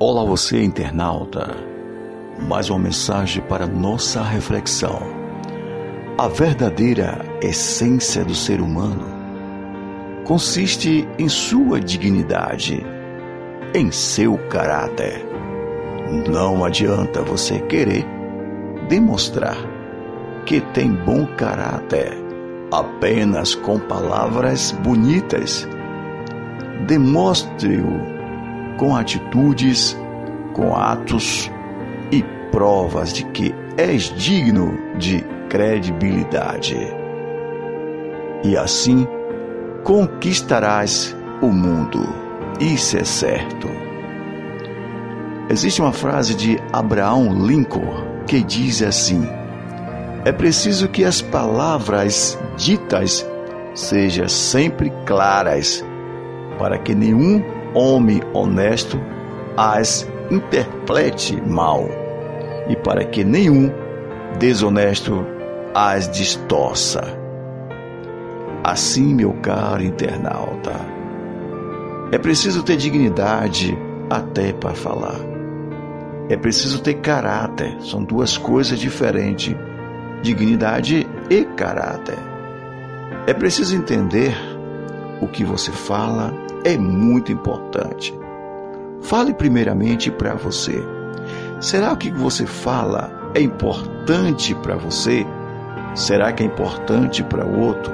Olá você internauta, mais uma mensagem para nossa reflexão. A verdadeira essência do ser humano consiste em sua dignidade, em seu caráter. Não adianta você querer demonstrar que tem bom caráter apenas com palavras bonitas. Demonstre-o com atitudes, com atos e provas de que és digno de credibilidade. E assim conquistarás o mundo. Isso é certo. Existe uma frase de Abraão Lincoln que diz assim: É preciso que as palavras ditas sejam sempre claras, para que nenhum homem honesto as interprete mal, e para que nenhum desonesto as distorça. Assim, meu caro internauta, é preciso ter dignidade até para falar. É preciso ter caráter, são duas coisas diferentes: dignidade e caráter. É preciso entender o que você fala é muito importante. Fale primeiramente para você. Será que o que você fala é importante para você? Será que é importante para o outro?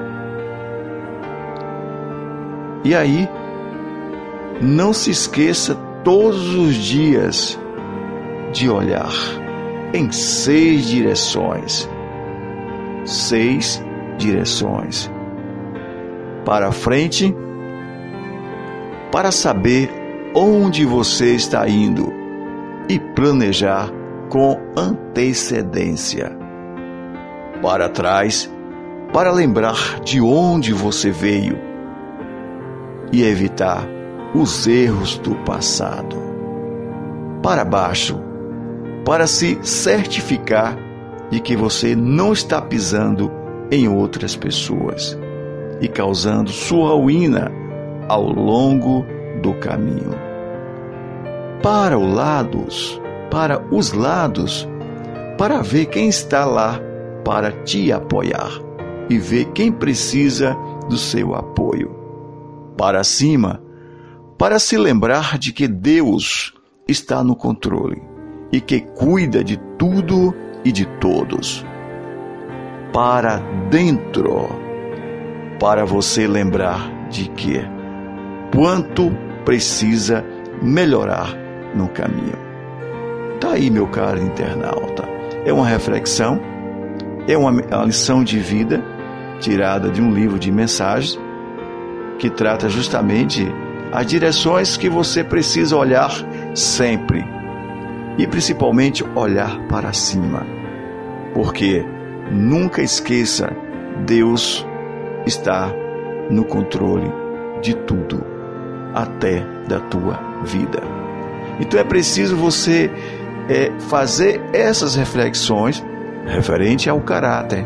E aí, não se esqueça todos os dias de olhar em seis direções. Seis direções. Para frente, para saber onde você está indo e planejar com antecedência. Para trás, para lembrar de onde você veio e evitar os erros do passado. Para baixo, para se certificar de que você não está pisando em outras pessoas e causando sua ruína ao longo do caminho. Para os lados, para os lados, para ver quem está lá para te apoiar e ver quem precisa do seu apoio. Para cima, para se lembrar de que Deus está no controle e que cuida de tudo e de todos. Para dentro, para você lembrar de que quanto precisa melhorar no caminho. Tá aí, meu caro internauta. É uma reflexão, é uma, uma lição de vida tirada de um livro de mensagens que trata justamente as direções que você precisa olhar sempre e principalmente olhar para cima. Porque nunca esqueça, Deus está no controle de tudo até da tua vida. Então é preciso você é, fazer essas reflexões referente ao caráter,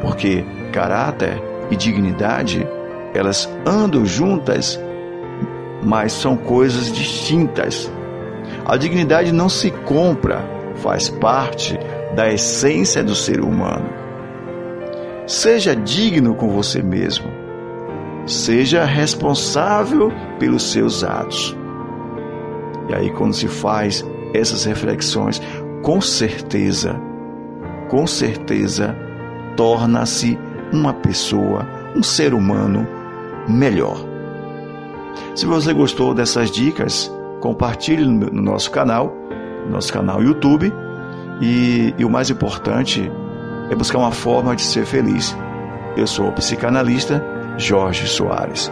porque caráter e dignidade elas andam juntas, mas são coisas distintas. A dignidade não se compra, faz parte da essência do ser humano. Seja digno com você mesmo Seja responsável pelos seus atos. E aí, quando se faz essas reflexões, com certeza, com certeza, torna-se uma pessoa, um ser humano melhor. Se você gostou dessas dicas, compartilhe no nosso canal, no nosso canal YouTube. E, e o mais importante é buscar uma forma de ser feliz. Eu sou psicanalista Jorge Soares.